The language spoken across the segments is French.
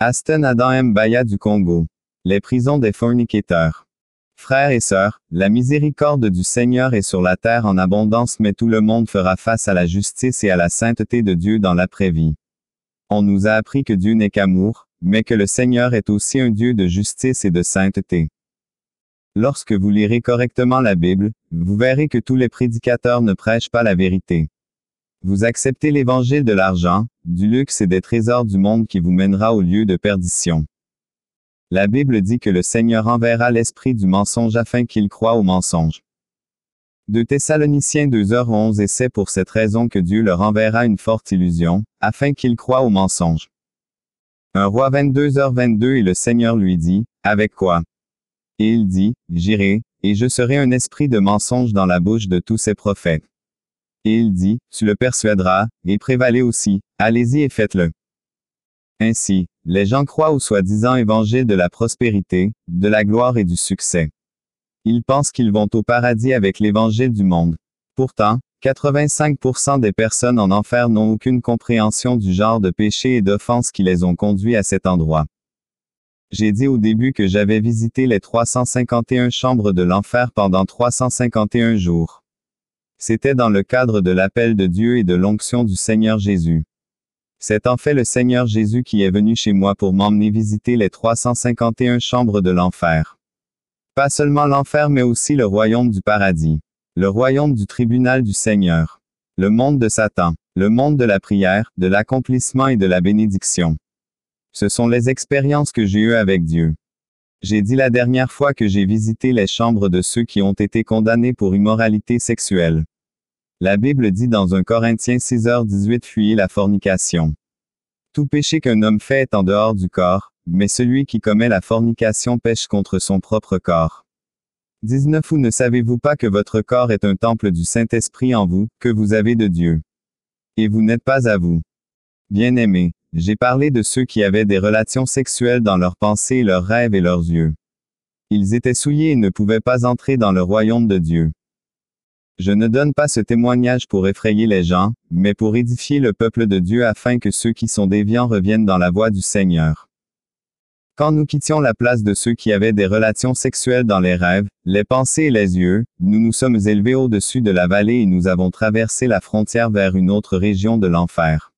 Aston Adam Mbaya du Congo. Les prisons des fornicateurs. Frères et sœurs, la miséricorde du Seigneur est sur la terre en abondance mais tout le monde fera face à la justice et à la sainteté de Dieu dans l'après-vie. On nous a appris que Dieu n'est qu'amour, mais que le Seigneur est aussi un Dieu de justice et de sainteté. Lorsque vous lirez correctement la Bible, vous verrez que tous les prédicateurs ne prêchent pas la vérité. Vous acceptez l'évangile de l'argent, du luxe et des trésors du monde qui vous mènera au lieu de perdition. La Bible dit que le Seigneur enverra l'esprit du mensonge afin qu'il croie au mensonge. De Thessaloniciens 2h11 et c'est pour cette raison que Dieu leur enverra une forte illusion, afin qu'ils croient au mensonge. Un roi 22h22 et le Seigneur lui dit, Avec quoi? Et il dit, J'irai, et je serai un esprit de mensonge dans la bouche de tous ces prophètes. Et il dit, Tu le persuaderas, et prévalez aussi, allez-y et faites-le. Ainsi, les gens croient au soi-disant évangile de la prospérité, de la gloire et du succès. Ils pensent qu'ils vont au paradis avec l'évangile du monde. Pourtant, 85% des personnes en enfer n'ont aucune compréhension du genre de péché et d'offense qui les ont conduits à cet endroit. J'ai dit au début que j'avais visité les 351 chambres de l'enfer pendant 351 jours. C'était dans le cadre de l'appel de Dieu et de l'onction du Seigneur Jésus. C'est en fait le Seigneur Jésus qui est venu chez moi pour m'emmener visiter les 351 chambres de l'enfer. Pas seulement l'enfer mais aussi le royaume du paradis. Le royaume du tribunal du Seigneur. Le monde de Satan. Le monde de la prière, de l'accomplissement et de la bénédiction. Ce sont les expériences que j'ai eues avec Dieu. J'ai dit la dernière fois que j'ai visité les chambres de ceux qui ont été condamnés pour immoralité sexuelle. La Bible dit dans 1 Corinthiens 6h18 Fuyez la fornication. Tout péché qu'un homme fait est en dehors du corps, mais celui qui commet la fornication pêche contre son propre corps. 19 Ou ne savez-vous pas que votre corps est un temple du Saint-Esprit en vous, que vous avez de Dieu? Et vous n'êtes pas à vous. Bien-aimés, j'ai parlé de ceux qui avaient des relations sexuelles dans leurs pensées, leurs rêves et leurs yeux. Ils étaient souillés et ne pouvaient pas entrer dans le royaume de Dieu. Je ne donne pas ce témoignage pour effrayer les gens, mais pour édifier le peuple de Dieu afin que ceux qui sont déviants reviennent dans la voie du Seigneur. Quand nous quittions la place de ceux qui avaient des relations sexuelles dans les rêves, les pensées et les yeux, nous nous sommes élevés au-dessus de la vallée et nous avons traversé la frontière vers une autre région de l'enfer.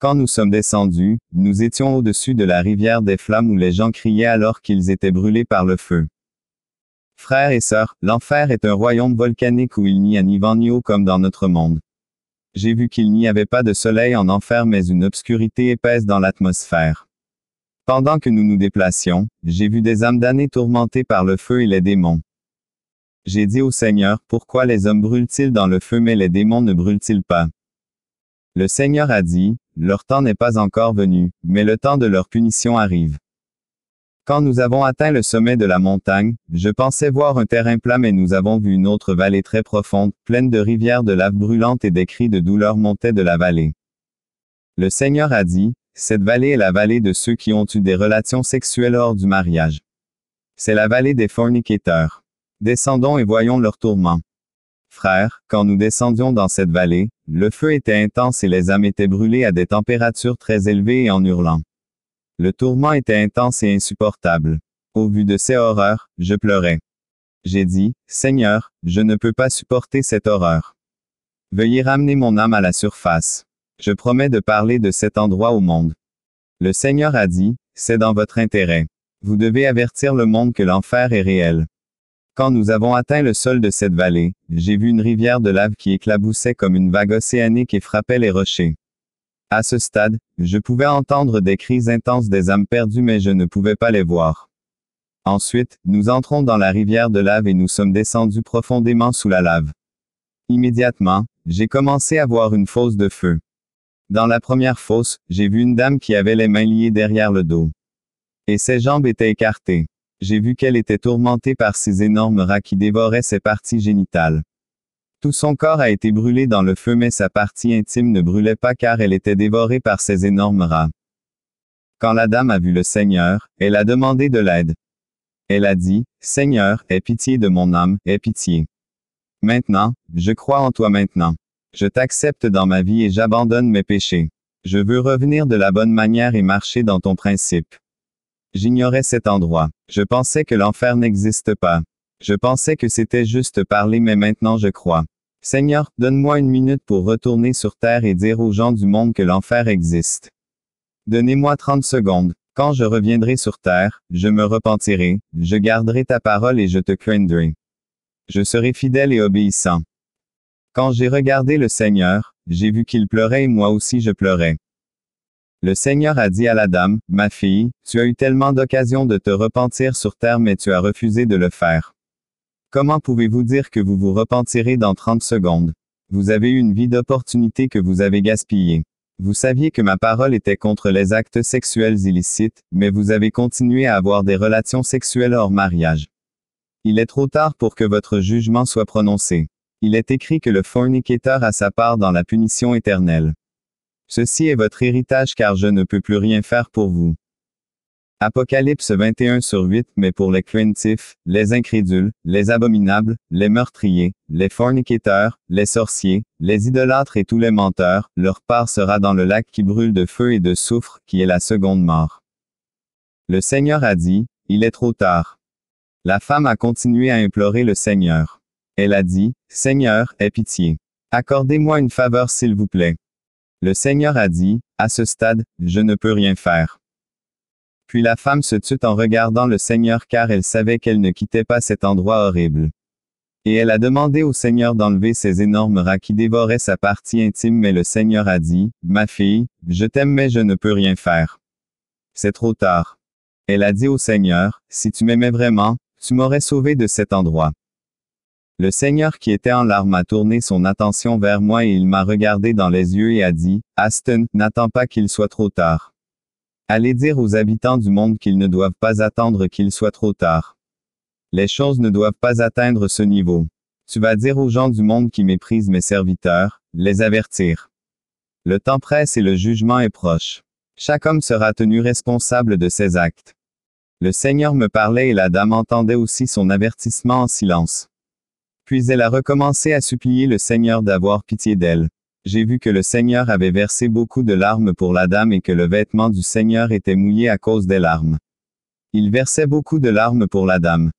Quand nous sommes descendus, nous étions au-dessus de la rivière des flammes où les gens criaient alors qu'ils étaient brûlés par le feu. Frères et sœurs, l'enfer est un royaume volcanique où il n'y a ni vent ni eau comme dans notre monde. J'ai vu qu'il n'y avait pas de soleil en enfer mais une obscurité épaisse dans l'atmosphère. Pendant que nous nous déplacions, j'ai vu des âmes damnées tourmentées par le feu et les démons. J'ai dit au Seigneur, pourquoi les hommes brûlent-ils dans le feu mais les démons ne brûlent-ils pas? Le Seigneur a dit, leur temps n'est pas encore venu, mais le temps de leur punition arrive. Quand nous avons atteint le sommet de la montagne, je pensais voir un terrain plat mais nous avons vu une autre vallée très profonde, pleine de rivières de lave brûlante et des cris de douleur montaient de la vallée. Le Seigneur a dit, cette vallée est la vallée de ceux qui ont eu des relations sexuelles hors du mariage. C'est la vallée des fornicateurs. Descendons et voyons leur tourment. Frères, quand nous descendions dans cette vallée, le feu était intense et les âmes étaient brûlées à des températures très élevées et en hurlant. Le tourment était intense et insupportable. Au vu de ces horreurs, je pleurais. J'ai dit, Seigneur, je ne peux pas supporter cette horreur. Veuillez ramener mon âme à la surface. Je promets de parler de cet endroit au monde. Le Seigneur a dit, c'est dans votre intérêt. Vous devez avertir le monde que l'enfer est réel. Quand nous avons atteint le sol de cette vallée, j'ai vu une rivière de lave qui éclaboussait comme une vague océanique et frappait les rochers. À ce stade, je pouvais entendre des cris intenses des âmes perdues mais je ne pouvais pas les voir. Ensuite, nous entrons dans la rivière de lave et nous sommes descendus profondément sous la lave. Immédiatement, j'ai commencé à voir une fosse de feu. Dans la première fosse, j'ai vu une dame qui avait les mains liées derrière le dos. Et ses jambes étaient écartées. J'ai vu qu'elle était tourmentée par ces énormes rats qui dévoraient ses parties génitales. Tout son corps a été brûlé dans le feu mais sa partie intime ne brûlait pas car elle était dévorée par ces énormes rats. Quand la dame a vu le Seigneur, elle a demandé de l'aide. Elle a dit, Seigneur, aie pitié de mon âme, aie pitié. Maintenant, je crois en toi maintenant. Je t'accepte dans ma vie et j'abandonne mes péchés. Je veux revenir de la bonne manière et marcher dans ton principe. J'ignorais cet endroit. Je pensais que l'enfer n'existe pas. Je pensais que c'était juste parler mais maintenant je crois. Seigneur, donne-moi une minute pour retourner sur terre et dire aux gens du monde que l'enfer existe. Donnez-moi 30 secondes. Quand je reviendrai sur terre, je me repentirai, je garderai ta parole et je te craindrai. Je serai fidèle et obéissant. Quand j'ai regardé le Seigneur, j'ai vu qu'il pleurait et moi aussi je pleurais. Le Seigneur a dit à la dame, Ma fille, tu as eu tellement d'occasions de te repentir sur terre mais tu as refusé de le faire. Comment pouvez-vous dire que vous vous repentirez dans 30 secondes? Vous avez eu une vie d'opportunité que vous avez gaspillée. Vous saviez que ma parole était contre les actes sexuels illicites, mais vous avez continué à avoir des relations sexuelles hors mariage. Il est trop tard pour que votre jugement soit prononcé. Il est écrit que le fornicateur a sa part dans la punition éternelle. Ceci est votre héritage car je ne peux plus rien faire pour vous. Apocalypse 21 sur 8 Mais pour les craintifs, les incrédules, les abominables, les meurtriers, les fornicateurs, les sorciers, les idolâtres et tous les menteurs, leur part sera dans le lac qui brûle de feu et de soufre, qui est la seconde mort. Le Seigneur a dit, Il est trop tard. La femme a continué à implorer le Seigneur. Elle a dit, Seigneur, aie pitié. Accordez-moi une faveur s'il vous plaît. Le Seigneur a dit, À ce stade, je ne peux rien faire. Puis la femme se tut en regardant le Seigneur car elle savait qu'elle ne quittait pas cet endroit horrible. Et elle a demandé au Seigneur d'enlever ces énormes rats qui dévoraient sa partie intime mais le Seigneur a dit, Ma fille, je t'aime mais je ne peux rien faire. C'est trop tard. Elle a dit au Seigneur, Si tu m'aimais vraiment, tu m'aurais sauvé de cet endroit. Le Seigneur qui était en larmes a tourné son attention vers moi et il m'a regardé dans les yeux et a dit, Aston, n'attends pas qu'il soit trop tard. Allez dire aux habitants du monde qu'ils ne doivent pas attendre qu'il soit trop tard. Les choses ne doivent pas atteindre ce niveau. Tu vas dire aux gens du monde qui méprisent mes serviteurs, les avertir. Le temps presse et le jugement est proche. Chaque homme sera tenu responsable de ses actes. Le Seigneur me parlait et la dame entendait aussi son avertissement en silence. Puis elle a recommencé à supplier le Seigneur d'avoir pitié d'elle j'ai vu que le Seigneur avait versé beaucoup de larmes pour la dame et que le vêtement du Seigneur était mouillé à cause des larmes. Il versait beaucoup de larmes pour la dame.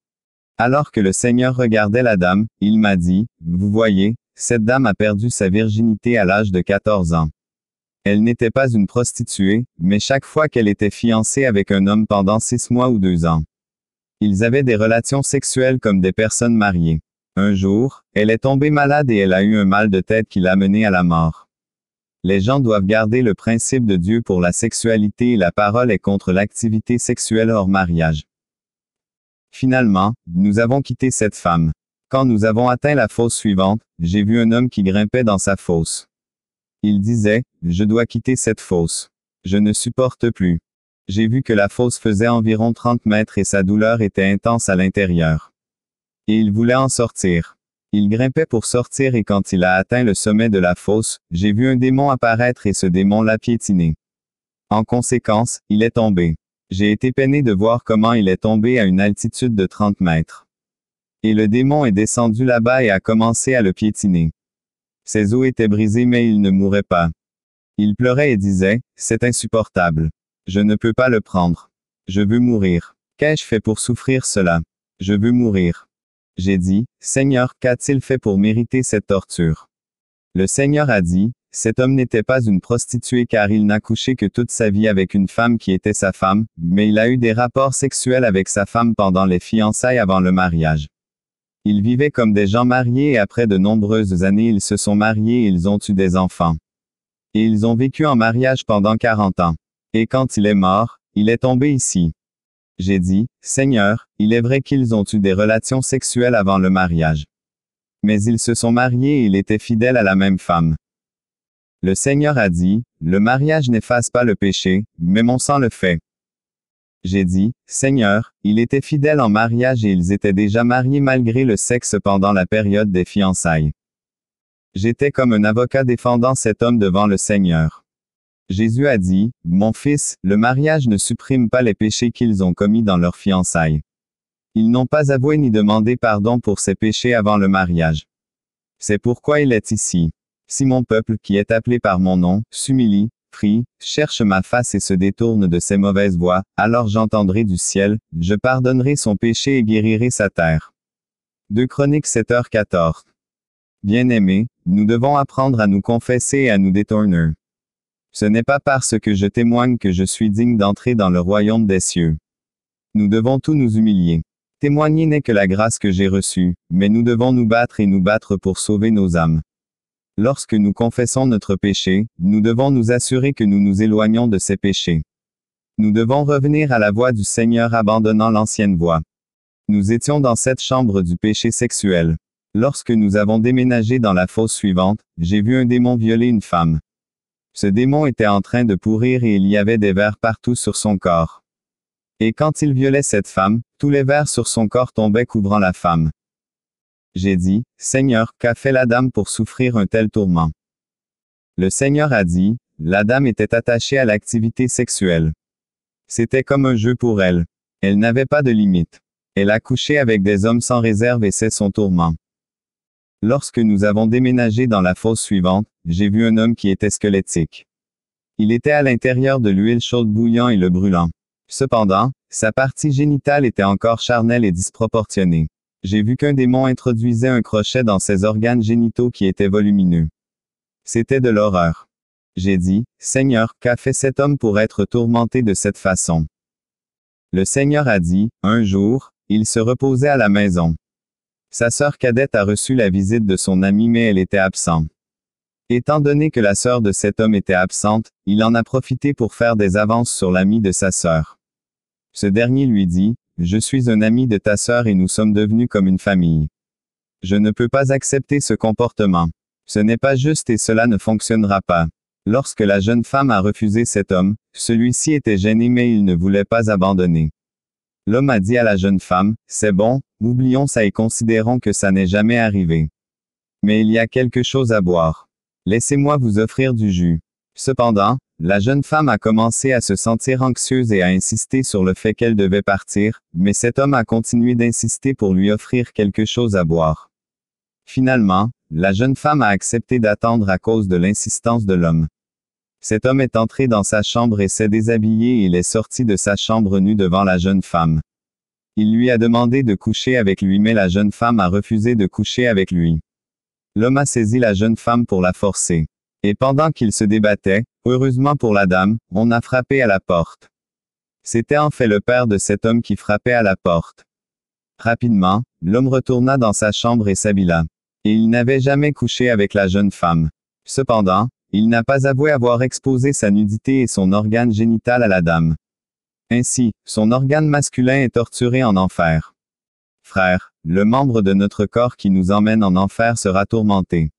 Alors que le Seigneur regardait la dame, il m'a dit, Vous voyez, cette dame a perdu sa virginité à l'âge de 14 ans. Elle n'était pas une prostituée, mais chaque fois qu'elle était fiancée avec un homme pendant six mois ou deux ans. Ils avaient des relations sexuelles comme des personnes mariées. Un jour, elle est tombée malade et elle a eu un mal de tête qui l'a menée à la mort. Les gens doivent garder le principe de Dieu pour la sexualité et la parole est contre l'activité sexuelle hors mariage. Finalement, nous avons quitté cette femme. Quand nous avons atteint la fosse suivante, j'ai vu un homme qui grimpait dans sa fosse. Il disait, je dois quitter cette fosse. Je ne supporte plus. J'ai vu que la fosse faisait environ 30 mètres et sa douleur était intense à l'intérieur. Et il voulait en sortir. Il grimpait pour sortir et quand il a atteint le sommet de la fosse, j'ai vu un démon apparaître et ce démon l'a piétiné. En conséquence, il est tombé. J'ai été peiné de voir comment il est tombé à une altitude de 30 mètres. Et le démon est descendu là-bas et a commencé à le piétiner. Ses os étaient brisés mais il ne mourait pas. Il pleurait et disait, C'est insupportable. Je ne peux pas le prendre. Je veux mourir. Qu'ai-je fait pour souffrir cela? Je veux mourir. J'ai dit, Seigneur, qu'a-t-il fait pour mériter cette torture? Le Seigneur a dit, cet homme n'était pas une prostituée car il n'a couché que toute sa vie avec une femme qui était sa femme, mais il a eu des rapports sexuels avec sa femme pendant les fiançailles avant le mariage. Ils vivaient comme des gens mariés et après de nombreuses années ils se sont mariés et ils ont eu des enfants. Et ils ont vécu en mariage pendant 40 ans. Et quand il est mort, il est tombé ici. J'ai dit, Seigneur, il est vrai qu'ils ont eu des relations sexuelles avant le mariage. Mais ils se sont mariés et il était fidèle à la même femme. Le Seigneur a dit, le mariage n'efface pas le péché, mais mon sang le fait. J'ai dit, Seigneur, il était fidèle en mariage et ils étaient déjà mariés malgré le sexe pendant la période des fiançailles. J'étais comme un avocat défendant cet homme devant le Seigneur. Jésus a dit, Mon fils, le mariage ne supprime pas les péchés qu'ils ont commis dans leur fiançailles. Ils n'ont pas avoué ni demandé pardon pour ces péchés avant le mariage. C'est pourquoi il est ici. Si mon peuple, qui est appelé par mon nom, s'humilie, prie, cherche ma face et se détourne de ses mauvaises voies, alors j'entendrai du ciel, je pardonnerai son péché et guérirai sa terre. 2 Chroniques 7h14. Bien-aimés, nous devons apprendre à nous confesser et à nous détourner. Ce n'est pas parce que je témoigne que je suis digne d'entrer dans le royaume des cieux. Nous devons tous nous humilier. Témoigner n'est que la grâce que j'ai reçue, mais nous devons nous battre et nous battre pour sauver nos âmes. Lorsque nous confessons notre péché, nous devons nous assurer que nous nous éloignons de ces péchés. Nous devons revenir à la voie du Seigneur abandonnant l'ancienne voie. Nous étions dans cette chambre du péché sexuel. Lorsque nous avons déménagé dans la fosse suivante, j'ai vu un démon violer une femme. Ce démon était en train de pourrir et il y avait des vers partout sur son corps. Et quand il violait cette femme, tous les vers sur son corps tombaient couvrant la femme. J'ai dit, Seigneur, qu'a fait la dame pour souffrir un tel tourment? Le Seigneur a dit, la dame était attachée à l'activité sexuelle. C'était comme un jeu pour elle. Elle n'avait pas de limite. Elle a couché avec des hommes sans réserve et c'est son tourment. Lorsque nous avons déménagé dans la fosse suivante, j'ai vu un homme qui était squelettique. Il était à l'intérieur de l'huile chaude bouillant et le brûlant. Cependant, sa partie génitale était encore charnelle et disproportionnée. J'ai vu qu'un démon introduisait un crochet dans ses organes génitaux qui étaient volumineux. C'était de l'horreur. J'ai dit, Seigneur, qu'a fait cet homme pour être tourmenté de cette façon? Le Seigneur a dit, un jour, il se reposait à la maison. Sa sœur cadette a reçu la visite de son ami mais elle était absente. Étant donné que la sœur de cet homme était absente, il en a profité pour faire des avances sur l'ami de sa sœur. Ce dernier lui dit, je suis un ami de ta sœur et nous sommes devenus comme une famille. Je ne peux pas accepter ce comportement. Ce n'est pas juste et cela ne fonctionnera pas. Lorsque la jeune femme a refusé cet homme, celui-ci était gêné mais il ne voulait pas abandonner. L'homme a dit à la jeune femme, c'est bon, oublions ça et considérons que ça n'est jamais arrivé. Mais il y a quelque chose à boire. Laissez-moi vous offrir du jus. Cependant, la jeune femme a commencé à se sentir anxieuse et à insister sur le fait qu'elle devait partir, mais cet homme a continué d'insister pour lui offrir quelque chose à boire. Finalement, la jeune femme a accepté d'attendre à cause de l'insistance de l'homme. Cet homme est entré dans sa chambre et s'est déshabillé et il est sorti de sa chambre nu devant la jeune femme. Il lui a demandé de coucher avec lui mais la jeune femme a refusé de coucher avec lui. L'homme a saisi la jeune femme pour la forcer. Et pendant qu'il se débattait, heureusement pour la dame, on a frappé à la porte. C'était en fait le père de cet homme qui frappait à la porte. Rapidement, l'homme retourna dans sa chambre et s'habilla. Et il n'avait jamais couché avec la jeune femme. Cependant, il n'a pas avoué avoir exposé sa nudité et son organe génital à la dame. Ainsi, son organe masculin est torturé en enfer. Frère, le membre de notre corps qui nous emmène en enfer sera tourmenté.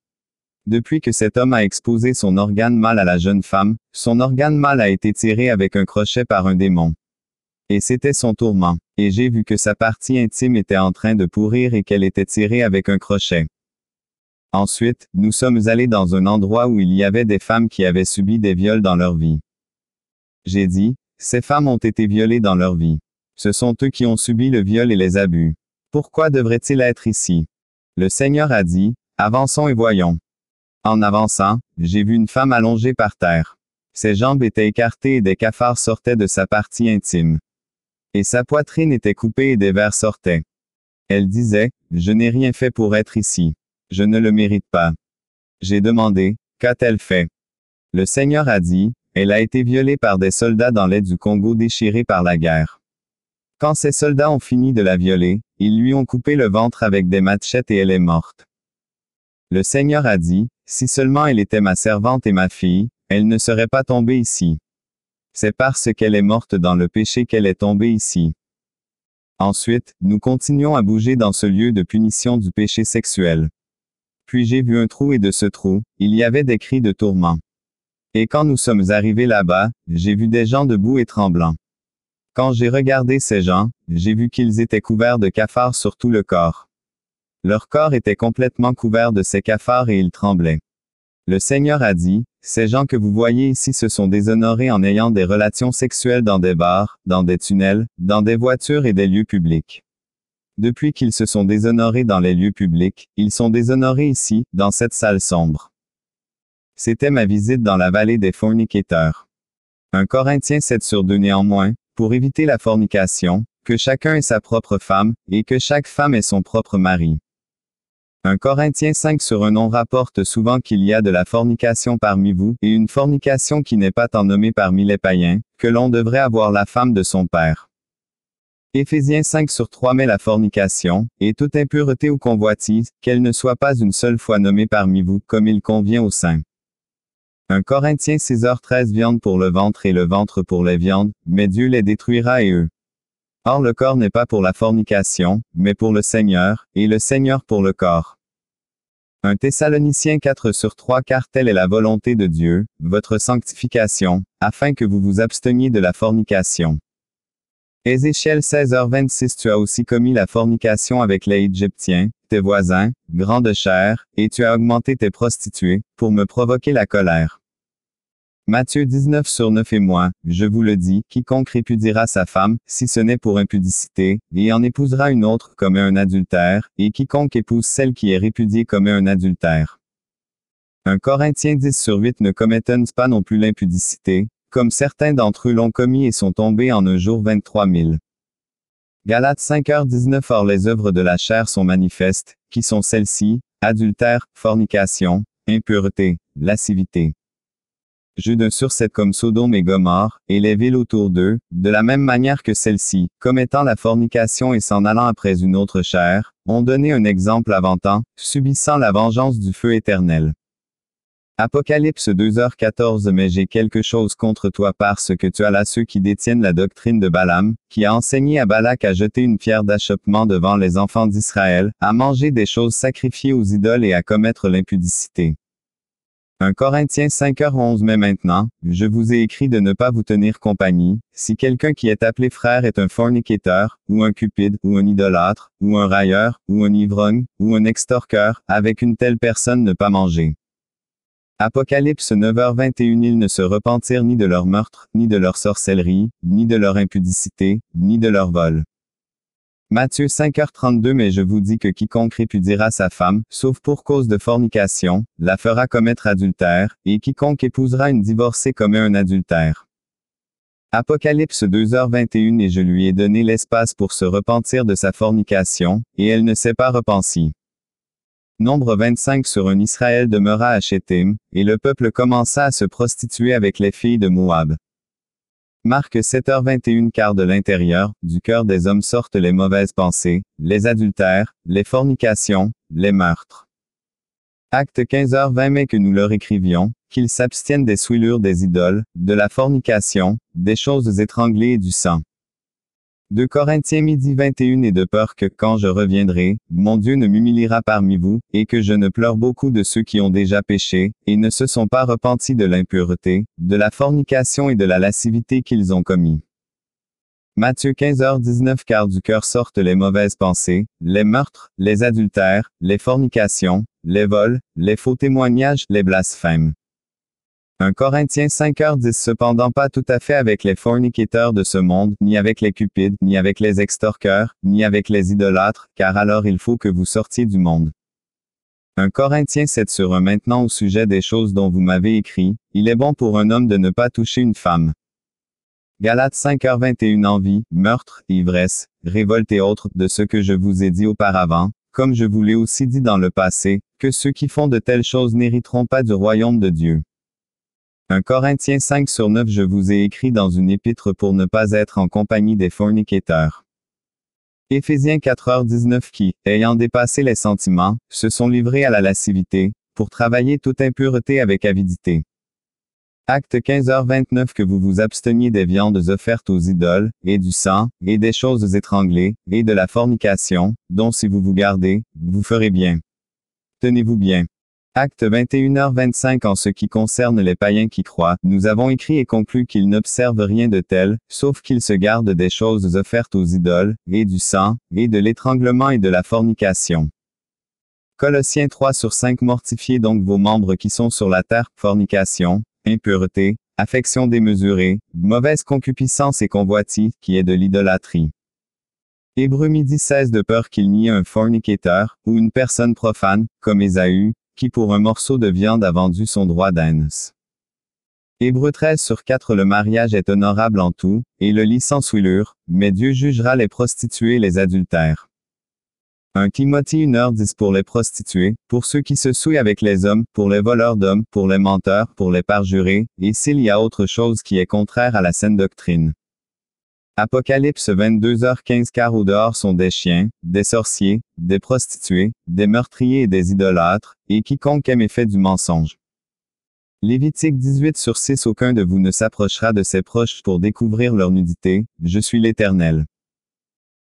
Depuis que cet homme a exposé son organe mâle à la jeune femme, son organe mâle a été tiré avec un crochet par un démon. Et c'était son tourment. Et j'ai vu que sa partie intime était en train de pourrir et qu'elle était tirée avec un crochet. Ensuite, nous sommes allés dans un endroit où il y avait des femmes qui avaient subi des viols dans leur vie. J'ai dit, ces femmes ont été violées dans leur vie. Ce sont eux qui ont subi le viol et les abus. Pourquoi devraient-ils être ici? Le Seigneur a dit, avançons et voyons. En avançant, j'ai vu une femme allongée par terre. Ses jambes étaient écartées et des cafards sortaient de sa partie intime. Et sa poitrine était coupée et des vers sortaient. Elle disait, Je n'ai rien fait pour être ici. Je ne le mérite pas. J'ai demandé, Qu'a-t-elle fait Le Seigneur a dit, Elle a été violée par des soldats dans l'aide du Congo déchirés par la guerre. Quand ces soldats ont fini de la violer, ils lui ont coupé le ventre avec des machettes et elle est morte. Le Seigneur a dit, si seulement elle était ma servante et ma fille, elle ne serait pas tombée ici. C'est parce qu'elle est morte dans le péché qu'elle est tombée ici. Ensuite, nous continuons à bouger dans ce lieu de punition du péché sexuel. Puis j'ai vu un trou et de ce trou, il y avait des cris de tourment. Et quand nous sommes arrivés là-bas, j'ai vu des gens debout et tremblants. Quand j'ai regardé ces gens, j'ai vu qu'ils étaient couverts de cafards sur tout le corps. Leur corps était complètement couvert de ces cafards et ils tremblaient. Le Seigneur a dit, Ces gens que vous voyez ici se sont déshonorés en ayant des relations sexuelles dans des bars, dans des tunnels, dans des voitures et des lieux publics. Depuis qu'ils se sont déshonorés dans les lieux publics, ils sont déshonorés ici, dans cette salle sombre. c'était ma visite dans la vallée des fornicateurs. Un Corinthien 7 sur 2 néanmoins, pour éviter la fornication, que chacun est sa propre femme, et que chaque femme est son propre mari. Un Corinthiens 5 sur un nom rapporte souvent qu'il y a de la fornication parmi vous, et une fornication qui n'est pas tant nommée parmi les païens, que l'on devrait avoir la femme de son père. Éphésiens 5 sur 3 met la fornication, et toute impureté ou convoitise, qu'elle ne soit pas une seule fois nommée parmi vous, comme il convient au saint. 1 Corinthiens 6h13 Viande pour le ventre et le ventre pour les viandes, mais Dieu les détruira et eux. Or le corps n'est pas pour la fornication, mais pour le Seigneur, et le Seigneur pour le corps. 1 Thessaloniciens 4 sur 3 Car telle est la volonté de Dieu, votre sanctification, afin que vous vous absteniez de la fornication. Ézéchiel 16h26 Tu as aussi commis la fornication avec les Égyptiens, tes voisins, grands de chair, et tu as augmenté tes prostituées, pour me provoquer la colère. Matthieu 19 sur 9 et moi, je vous le dis, quiconque répudiera sa femme, si ce n'est pour impudicité, et en épousera une autre comme un adultère, et quiconque épouse celle qui est répudiée comme un adultère. Un Corinthien 10 sur 8 ne commettons pas non plus l'impudicité, comme certains d'entre eux l'ont commis et sont tombés en un jour 23 000. Galates 5h19 Or les œuvres de la chair sont manifestes, qui sont celles-ci, adultère, fornication, impureté, lascivité. Jeu d'un surset comme Sodome et Gomorre, et les villes autour d'eux, de la même manière que celles-ci, commettant la fornication et s'en allant après une autre chair, ont donné un exemple avant-temps, subissant la vengeance du feu éternel. Apocalypse 2h14 Mais j'ai quelque chose contre toi parce que tu as là ceux qui détiennent la doctrine de Balaam, qui a enseigné à Balak à jeter une pierre d'achoppement devant les enfants d'Israël, à manger des choses sacrifiées aux idoles et à commettre l'impudicité. 1 Corinthiens 5h11 Mais maintenant, je vous ai écrit de ne pas vous tenir compagnie, si quelqu'un qui est appelé frère est un fornicateur, ou un cupide, ou un idolâtre, ou un railleur, ou un ivrogne, ou un extorqueur, avec une telle personne ne pas manger. Apocalypse 9h21 Ils ne se repentirent ni de leur meurtre, ni de leur sorcellerie, ni de leur impudicité, ni de leur vol. Matthieu 5h32 Mais je vous dis que quiconque répudiera sa femme, sauf pour cause de fornication, la fera commettre adultère, et quiconque épousera une divorcée commet un adultère. Apocalypse 2h21 Et je lui ai donné l'espace pour se repentir de sa fornication, et elle ne s'est pas repentie. Nombre 25 sur un Israël demeura à Shittim, et le peuple commença à se prostituer avec les filles de Moab. Marque 7h21 car de l'intérieur, du cœur des hommes sortent les mauvaises pensées, les adultères, les fornications, les meurtres. Acte 15h20 mais que nous leur écrivions, qu'ils s'abstiennent des souillures des idoles, de la fornication, des choses étranglées et du sang. De Corinthiens midi 21 et de peur que quand je reviendrai, mon Dieu ne m'humiliera parmi vous, et que je ne pleure beaucoup de ceux qui ont déjà péché, et ne se sont pas repentis de l'impureté, de la fornication et de la lascivité qu'ils ont commis. Matthieu 15h19 Car du cœur sortent les mauvaises pensées, les meurtres, les adultères, les fornications, les vols, les faux témoignages, les blasphèmes. Un Corinthien 5h10 cependant pas tout à fait avec les fornicateurs de ce monde, ni avec les cupides, ni avec les extorqueurs, ni avec les idolâtres, car alors il faut que vous sortiez du monde. Un Corinthien 7 sur un maintenant au sujet des choses dont vous m'avez écrit, il est bon pour un homme de ne pas toucher une femme. Galates 5h21 Envie, meurtre, ivresse, révolte et autres, de ce que je vous ai dit auparavant, comme je vous l'ai aussi dit dans le passé, que ceux qui font de telles choses n'hériteront pas du royaume de Dieu. Un Corinthien 5 sur 9 Je vous ai écrit dans une épître pour ne pas être en compagnie des fornicateurs. Éphésiens 4h19 qui, ayant dépassé les sentiments, se sont livrés à la lascivité, pour travailler toute impureté avec avidité. Acte 15h29 Que vous vous absteniez des viandes offertes aux idoles, et du sang, et des choses étranglées, et de la fornication, dont si vous vous gardez, vous ferez bien. Tenez-vous bien. Acte 21h25 En ce qui concerne les païens qui croient, nous avons écrit et conclu qu'ils n'observent rien de tel, sauf qu'ils se gardent des choses offertes aux idoles, et du sang, et de l'étranglement et de la fornication. Colossiens 3 sur 5 Mortifiez donc vos membres qui sont sur la terre, fornication, impureté, affection démesurée, mauvaise concupiscence et convoitise, qui est de l'idolâtrie. Hébreu midi 16 de peur qu'il n'y ait un fornicateur, ou une personne profane, comme Ésaü, qui pour un morceau de viande a vendu son droit d'aînesse. Hébreu 13 sur 4 Le mariage est honorable en tout, et le lit sans souillure, mais Dieu jugera les prostituées et les adultères. 1 Timothée 1h10 pour les prostituées, pour ceux qui se souillent avec les hommes, pour les voleurs d'hommes, pour les menteurs, pour les parjurés, et s'il y a autre chose qui est contraire à la saine doctrine. Apocalypse 22h15 car au dehors sont des chiens, des sorciers, des prostituées, des meurtriers et des idolâtres, et quiconque aime et fait du mensonge. Lévitique 18 sur 6 Aucun de vous ne s'approchera de ses proches pour découvrir leur nudité, je suis l'Éternel.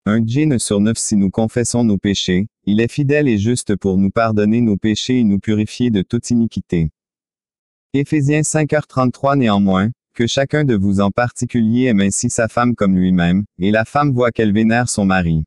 Un djinn sur 9 Si nous confessons nos péchés, il est fidèle et juste pour nous pardonner nos péchés et nous purifier de toute iniquité. Éphésiens 5h33 Néanmoins, que chacun de vous en particulier aime ainsi sa femme comme lui-même, et la femme voit qu'elle vénère son mari.